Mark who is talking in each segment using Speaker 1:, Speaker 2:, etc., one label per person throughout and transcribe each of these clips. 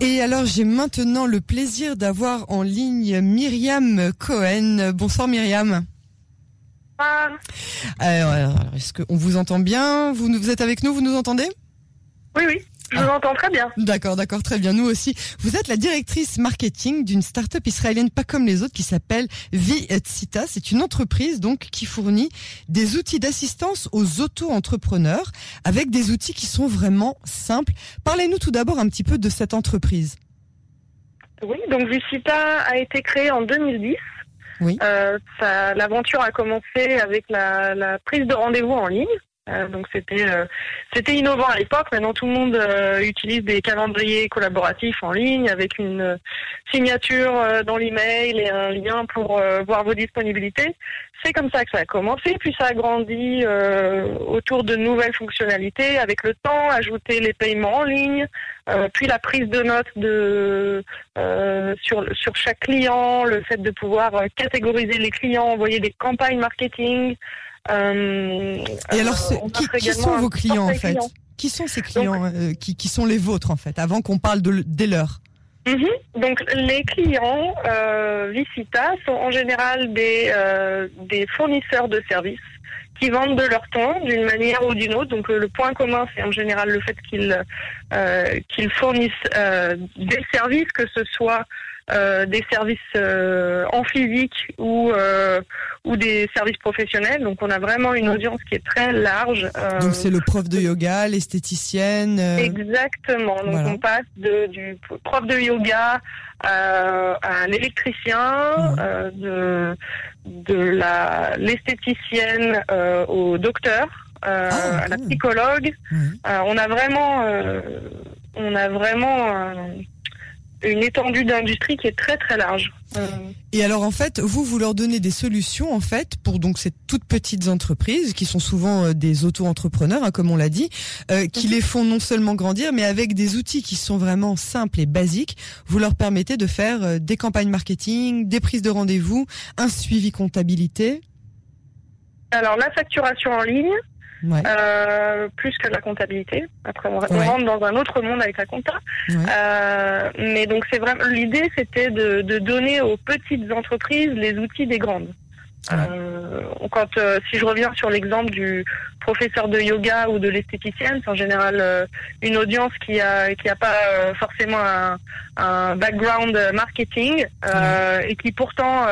Speaker 1: Et alors j'ai maintenant le plaisir d'avoir en ligne Myriam Cohen. Bonsoir Myriam.
Speaker 2: Ah,
Speaker 1: Alors, alors, est-ce qu'on vous entend bien? Vous, vous êtes avec nous Vous nous entendez?
Speaker 2: Oui, oui, je vous entends très bien.
Speaker 1: D'accord, d'accord, très bien. Nous aussi. Vous êtes la directrice marketing d'une start-up israélienne pas comme les autres qui s'appelle Vitsita. C'est une entreprise donc qui fournit des outils d'assistance aux auto-entrepreneurs avec des outils qui sont vraiment simples. Parlez-nous tout d'abord un petit peu de cette entreprise.
Speaker 2: Oui, donc Vicita a été créée en 2010.
Speaker 1: Oui.
Speaker 2: Euh, L'aventure a commencé avec la, la prise de rendez-vous en ligne. Euh, donc c'était euh, c'était innovant à l'époque. Maintenant tout le monde euh, utilise des calendriers collaboratifs en ligne avec une euh, signature euh, dans l'email et un lien pour voir vos disponibilités. C'est comme ça que ça a commencé, puis ça a grandi autour de nouvelles fonctionnalités avec le temps, ajouter les paiements en ligne, puis la prise de notes de sur sur chaque client, le fait de pouvoir catégoriser les clients, envoyer des campagnes marketing. Euh,
Speaker 1: Et alors,
Speaker 2: euh,
Speaker 1: ce- qui, sont vos clients en fait? Qui sont ces clients euh, qui, qui sont les vôtres en fait Avant qu'on parle de, des leurs?
Speaker 2: Mhm. Donc les clients euh, Vicita sont en général des, euh, des fournisseurs de services qui vendent de leur temps d'une manière ou d'une autre. Donc euh, le point commun, c'est en général le fait qu'ils euh, qu'ils fournissent des services, que ce soit euh, des services euh, en physique ou euh, ou des services professionnels. Donc on a vraiment une audience qui est très large. euh,
Speaker 1: Donc c'est le prof de yoga, l'esthéticienne. euh,
Speaker 2: Exactement. Donc
Speaker 1: voilà.
Speaker 2: on passe de, du prof de yoga euh, à l'électricien,
Speaker 1: Ouais.
Speaker 2: euh, de, de la l'esthéticienne euh, au docteur, euh,
Speaker 1: Ah,
Speaker 2: à la psychologue.
Speaker 1: ouais.
Speaker 2: Euh, on a vraiment, euh, on a vraiment euh, une étendue d'industrie qui est très très large.
Speaker 1: Et alors en fait, vous vous leur donnez des solutions en fait pour donc ces toutes petites entreprises qui sont souvent euh, des auto-entrepreneurs, hein, comme on l'a dit, euh, qui
Speaker 2: Mhm.
Speaker 1: les font non seulement grandir, mais avec des outils qui sont vraiment simples et basiques. Vous leur permettez de faire euh, des campagnes marketing, des prises de rendez-vous, un suivi comptabilité.
Speaker 2: alors la facturation en ligne,
Speaker 1: Ouais,
Speaker 2: euh, plus que la comptabilité. Après, on, on
Speaker 1: Ouais.
Speaker 2: rentre dans un autre monde avec la compta.
Speaker 1: ouais.
Speaker 2: Euh, mais donc c'est vraiment l'idée, c'était de, de donner aux petites entreprises les outils des grandes. Euh, quand euh, si je reviens sur l'exemple du professeur de yoga ou de l'esthéticienne, c'est en général une audience qui a qui a pas forcément un, un background marketing et qui pourtant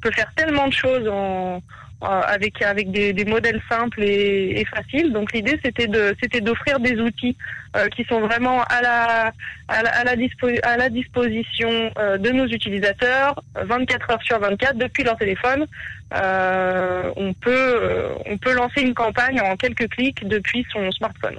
Speaker 2: peut faire tellement de choses en avec avec des, modèles simples et, faciles. Donc l'idée c'était de c'était d'offrir des outils euh, qui sont vraiment à la à la, à la, disposition euh, de nos utilisateurs euh, 24 heures sur 24 depuis leur téléphone. Euh, on peut euh, on peut lancer une campagne en quelques clics depuis son smartphone.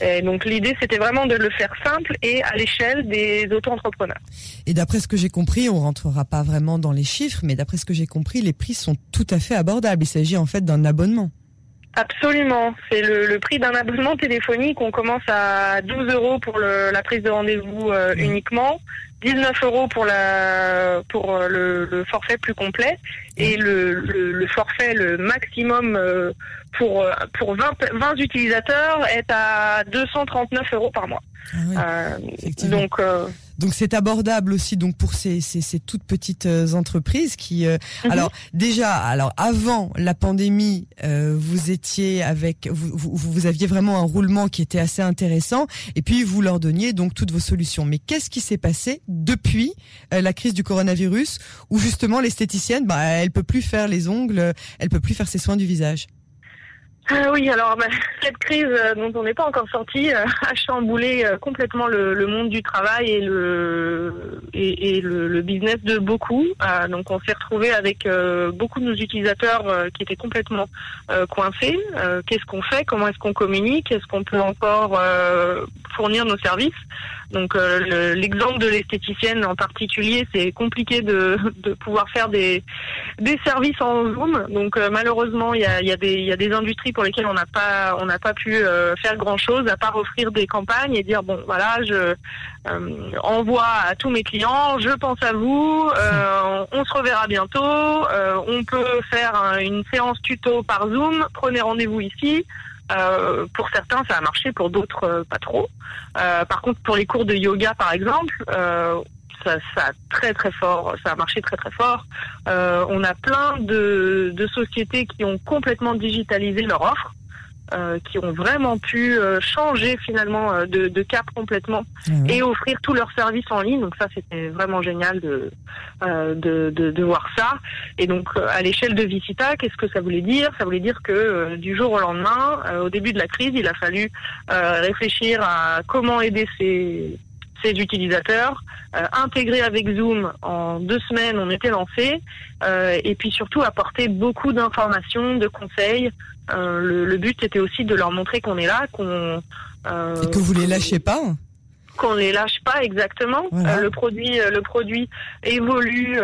Speaker 2: Et donc l'idée c'était vraiment de le faire simple et à l'échelle des auto-entrepreneurs.
Speaker 1: Et d'après ce que j'ai compris, on rentrera pas vraiment dans les chiffres, mais d'après ce que j'ai compris, les prix sont tout à fait abordables. Il s'agit en fait d'un abonnement.
Speaker 2: Absolument. C'est le, le prix d'un abonnement téléphonique. On commence à 12 euros pour le- la prise de rendez-vous euh, uniquement, 19 euros pour, la, pour euh, le, le forfait plus complet et le, le, le forfait le maximum euh, pour, euh, pour 20, 20 utilisateurs est à 239 euros par mois.
Speaker 1: Ah oui,
Speaker 2: Euh, donc, euh,
Speaker 1: Donc c'est abordable aussi donc pour ces, ces, ces toutes petites euh, entreprises qui euh,
Speaker 2: Mhm.
Speaker 1: alors déjà alors avant la pandémie euh, vous étiez avec vous, vous, vous aviez vraiment un roulement qui était assez intéressant. Et puis vous leur donniez donc toutes vos solutions. Mais qu'est-ce qui s'est passé depuis euh, la crise du coronavirus où justement l'esthéticienne bah elle peut plus faire les ongles elle peut plus faire ses soins du visage?
Speaker 2: Ah oui, alors bah, cette crise euh, dont on n'est pas encore sorti euh, a chamboulé euh, complètement le, monde du travail et le business de beaucoup. Euh, donc on s'est retrouvé avec euh, beaucoup de nos utilisateurs euh, qui étaient complètement euh, coincés. Euh, Qu'est-ce qu'on fait? Comment est-ce qu'on communique? Est-ce qu'on peut encore euh, fournir nos services? Donc euh, le- l'exemple de l'esthéticienne en particulier, c'est compliqué de, pouvoir faire des, services en Zoom. Donc euh, malheureusement, il y a des industries pour lesquelles on n'a pas on n'a pas pu euh, faire grand chose à part offrir des campagnes et dire bon voilà je euh, envoie à tous mes clients, je pense à vous, euh, on se reverra bientôt, on peut faire un- une séance tuto par Zoom, prenez rendez-vous ici. Pour certains, ça a marché, pour d'autres, pas trop. Par contre, pour les cours de yoga, par exemple, ça, ça, a très très fort, ça a marché très très fort. on a plein de, de sociétés qui ont complètement digitalisé leur offre. Euh, qui ont vraiment pu euh, changer finalement euh, de, de, cap complètement ah et offrir tous leurs services en ligne. Donc ça, c'était vraiment génial de, de, de, de, voir ça. Et donc à l'échelle de Visita, qu'est-ce que ça voulait dire? Ça voulait dire que du jour au lendemain, au début de la crise, il a fallu réfléchir à comment aider ces, ces utilisateurs, intégrer avec Zoom en deux semaines, on était lancé, euh, et puis surtout apporter beaucoup d'informations, de conseils. Euh, le, le, but était aussi de leur montrer qu'on est là, qu'on
Speaker 1: euh, et que vous les lâchez pas
Speaker 2: qu'on les lâche pas exactement. Euh, le produit, le produit évolue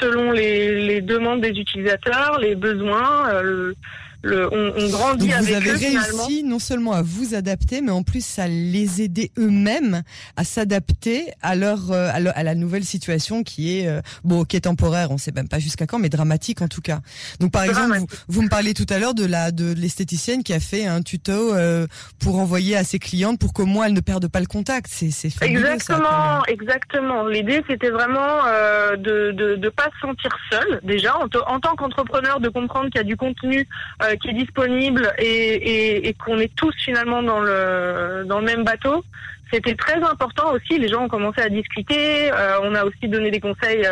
Speaker 2: selon les, les, demandes des utilisateurs, les besoins. Le, le, on, on, grandit
Speaker 1: Donc
Speaker 2: vous
Speaker 1: avez réussi non seulement à vous adapter, mais en plus à les aider eux-mêmes à s'adapter à leur, euh, à, la nouvelle situation qui est euh, bon, qui est temporaire. On sait même pas jusqu'à quand, mais dramatique en tout cas. Donc par exemple, vous, vous, me parlez tout à l'heure de la de l'esthéticienne qui a fait un tuto euh, pour envoyer à ses clientes pour que moi elles ne perdent pas le contact. C'est c'est
Speaker 2: exactement, exactement. L'idée c'était vraiment euh, de, de de pas se sentir seul déjà en, tant qu'entrepreneur de comprendre qu'il y a du contenu euh, qui est disponible et, qu'on est tous finalement dans le dans le même bateau. C'était très important aussi. Les gens ont commencé à discuter. Euh, on a aussi donné des conseils.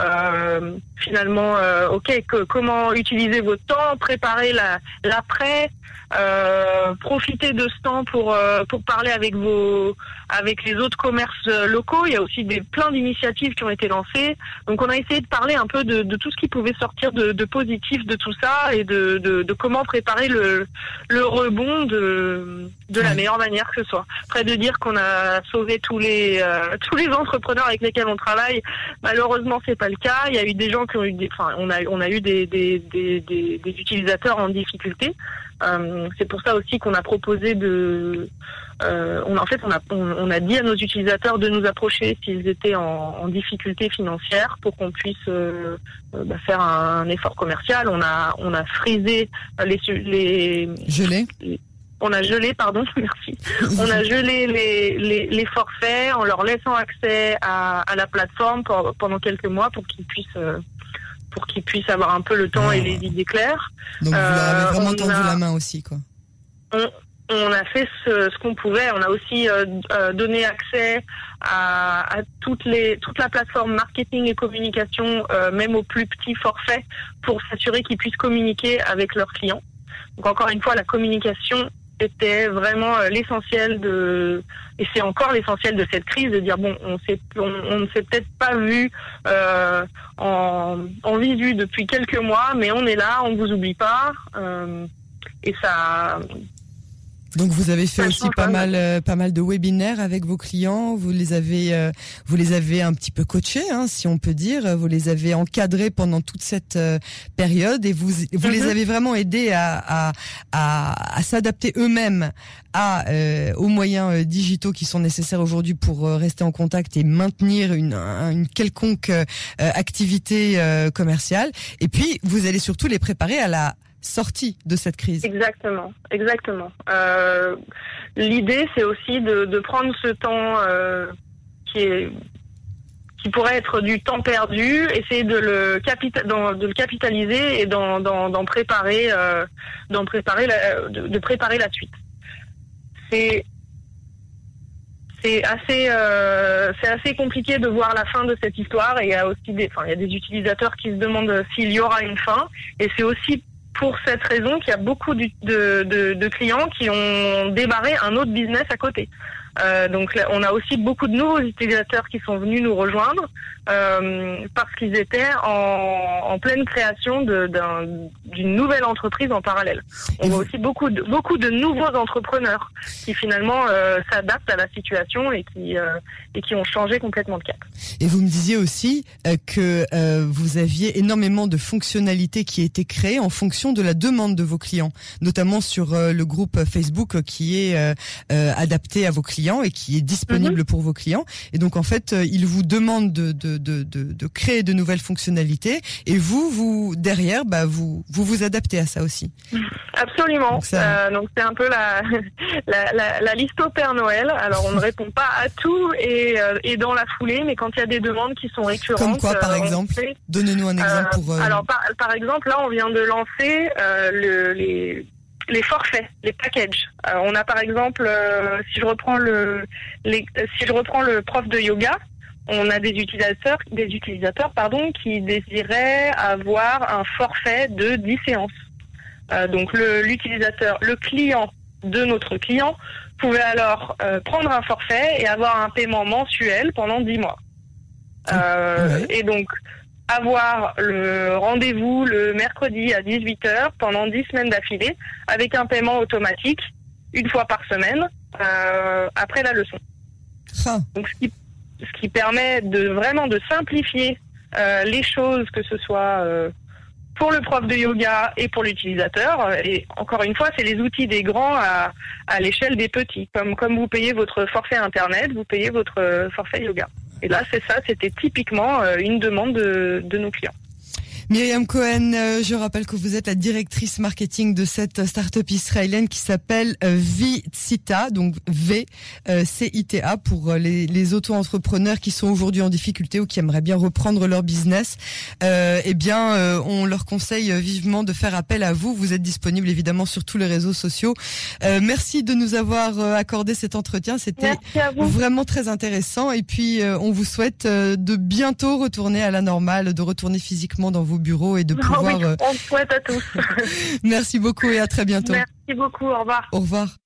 Speaker 2: Euh, euh finalement, ok, que, comment utiliser votre temps, préparer la l'après, euh, profiter de ce temps pour pour parler avec vos avec les autres commerces locaux. Il y a aussi des plein d'initiatives qui ont été lancées. Donc on a essayé de parler un peu de, de tout ce qui pouvait sortir de, de positif de tout ça et de, de, de, comment préparer le le rebond de de la meilleure manière que ce soit. Près de dire qu'on a sauvé tous les euh, tous les entrepreneurs avec lesquels on travaille. Malheureusement, c'est pas le cas. Il y a eu des gens qui ont eu des, enfin, on a on a eu des des, des, des, des utilisateurs en difficulté. Euh, c'est pour ça aussi qu'on a proposé de, euh, on, en fait, on a, on, a dit à nos utilisateurs de nous approcher s'ils étaient en, en, difficulté financière pour qu'on puisse euh, euh bah, faire un, effort commercial. On a, on a frisé les, les
Speaker 1: gelé.
Speaker 2: Les, on a gelé, pardon, merci. On a gelé les, les, les forfaits en leur laissant accès à, à la plateforme pour, pendant quelques mois pour qu'ils puissent euh, pour qu'ils puissent avoir un peu le temps et ah. les idées claires.
Speaker 1: Donc vous leur avez euh, vraiment tendu la main aussi, quoi.
Speaker 2: On, on a fait ce, ce qu'on pouvait. On a aussi euh, euh, donné accès à, à, toutes les, toute la plateforme marketing et communication, euh, même aux plus petits forfaits, pour s'assurer qu'ils puissent communiquer avec leurs clients. Donc encore une fois, la communication c'était vraiment euh, l'essentiel de et c'est encore l'essentiel de cette crise de dire bon on s'est on, ne s'est peut-être pas vu euh, en, visu depuis quelques mois mais on est là on vous oublie pas euh, et ça
Speaker 1: donc vous avez fait aussi pas mal, euh, pas mal de webinaires avec vos clients. Vous les avez, euh, vous les avez un petit peu coachés, hein, si on peut dire. Vous les avez encadrés pendant toute cette euh, période et vous, vous les mhm. avez vraiment aidés à, à, à, à s'adapter eux-mêmes à aux moyens digitaux qui sont nécessaires aujourd'hui pour rester en contact et maintenir une, une quelconque activité commerciale. Et puis vous allez surtout les préparer à la sortie de cette crise.
Speaker 2: Exactement, exactement. Euh, L'idée, c'est aussi de, prendre ce temps euh, qui pourrait être du temps perdu, essayer de le, capitaliser et d'en préparer, euh, préparer, la, de, préparer la suite. C'est c'est assez, euh, c'est assez compliqué de voir la fin de cette histoire et il y a aussi des, enfin, il y a des utilisateurs qui se demandent s'il y aura une fin et c'est aussi pour cette raison qu'il y a beaucoup de, de, de, clients qui ont démarré un autre business à côté. Euh, donc on a aussi beaucoup de nouveaux utilisateurs qui sont venus nous rejoindre euh, parce qu'ils étaient en, en, pleine création d'une nouvelle entreprise en parallèle. On voit aussi beaucoup de, beaucoup de nouveaux entrepreneurs qui finalement euh, s'adaptent à la situation et qui, et qui ont changé complètement de cap.
Speaker 1: Et vous me disiez aussi que vous aviez énormément de fonctionnalités qui étaient créées en fonction de la demande de vos clients, notamment sur le groupe Facebook qui est adapté à vos clients clients et qui est disponible
Speaker 2: Mhm.
Speaker 1: pour vos clients. Et donc en fait, euh, ils vous demandent de, de, de, de, de créer de nouvelles fonctionnalités et vous, vous derrière, bah, vous, vous vous adaptez à ça aussi.
Speaker 2: Absolument.
Speaker 1: Donc ça-
Speaker 2: Euh, c'est un peu la, la, la, la liste au Père Noël. Alors on ne répond pas à tout et, euh, et dans la foulée, mais quand il y a des demandes qui sont récurrentes.
Speaker 1: Comme quoi, par exemple Donnez-nous un exemple pour.
Speaker 2: Alors par, par exemple, là on vient de lancer le, les les forfaits, les packages. Euh, on a par exemple, euh, si je reprends le, les, euh, si je reprends le prof de yoga, on a des utilisateurs, des utilisateurs pardon, qui désiraient avoir un forfait de 10 séances. Euh, donc le- l'utilisateur, le, client de notre client pouvait alors prendre un forfait et avoir un paiement mensuel pendant 10 mois.
Speaker 1: Ouais.
Speaker 2: Et donc avoir le rendez-vous le mercredi à 18h pendant 10 semaines d'affilée avec un paiement automatique une fois par semaine euh, après la leçon.
Speaker 1: ah,
Speaker 2: Donc ce qui, ce qui permet de vraiment de simplifier euh, les choses, que ce soit euh, pour le prof de yoga et pour l'utilisateur. Et encore une fois, c'est les outils des grands à, à l'échelle des petits. Comme, comme vous payez votre forfait Internet, vous payez votre euh, forfait yoga. Et là, c'est ça, c'était typiquement euh, une demande de, de nos clients.
Speaker 1: Myriam Cohen, euh, je rappelle que vous êtes la directrice marketing de cette start-up israélienne qui s'appelle euh, Vicita, donc V euh, C I T A pour euh, les, les auto-entrepreneurs qui sont aujourd'hui en difficulté ou qui aimeraient bien reprendre leur business. Euh, eh bien, euh, on leur conseille euh, vivement de faire appel à vous. Vous êtes disponible évidemment sur tous les réseaux sociaux. Euh, merci de nous avoir euh, accordé cet entretien. C'était. Vraiment très intéressant. Et puis, euh, on vous souhaite euh, de bientôt retourner à la normale, de retourner physiquement dans vos bureaux et de
Speaker 2: oui,
Speaker 1: pouvoir.
Speaker 2: on le souhaite à tous.
Speaker 1: Merci beaucoup et à très bientôt.
Speaker 2: Merci beaucoup, au revoir.
Speaker 1: Au revoir.